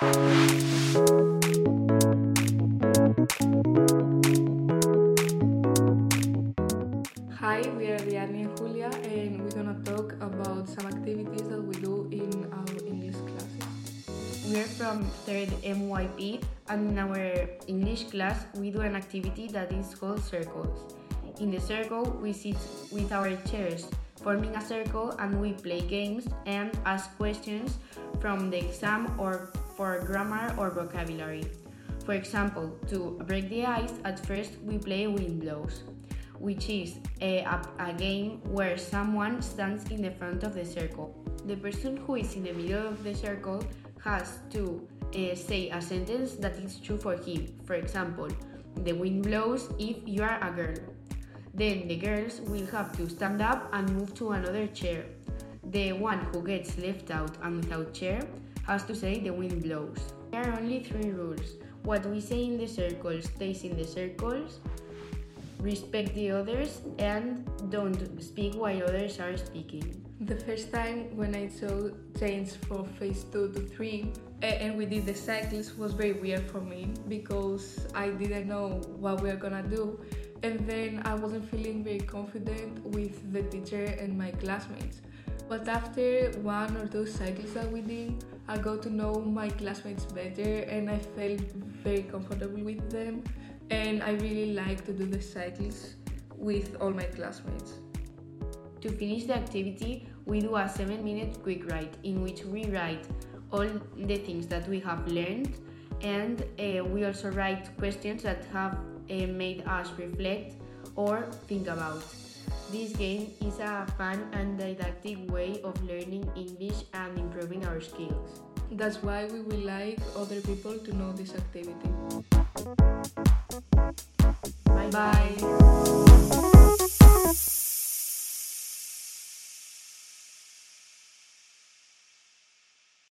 Hi, we are Ariadne and Julia, and we're gonna talk about some activities that we do in our English classes. We're from 3rd MYP, and in our English class, we do an activity that is called circles. In the circle, we sit with our chairs, forming a circle, and we play games and ask questions from the exam or for grammar or vocabulary. For example, to break the ice, at first we play wind blows which is a, a, game where someone stands in the front of the circle. The person who is in the middle of the circle has to uh, say a sentence that is true for him. For example, the wind blows if you are a girl. Then the girls will have to stand up and move to another chair. The one who gets left out and without chair has to say the wind blows. There are only three rules. What we say in the circles stays in the circles, respect the others, and don't speak while others are speaking. The first time when I saw change from phase 2 to 3 and we did the cycles was very weird for me because I didn't know what we were gonna do and then I wasn't feeling very confident with the teacher and my classmates. But after one or two cycles that we did, I got to know my classmates better and I felt very comfortable with them and I really like to do the cycles with all my classmates. To finish the activity, we do a 7 minute quick write in which we write all the things that we have learned and uh, we also write questions that have uh, made us reflect or think about. This game is a fun and didactic way of learning English and improving our skills. That's why we would like other people to know this activity. Bye bye.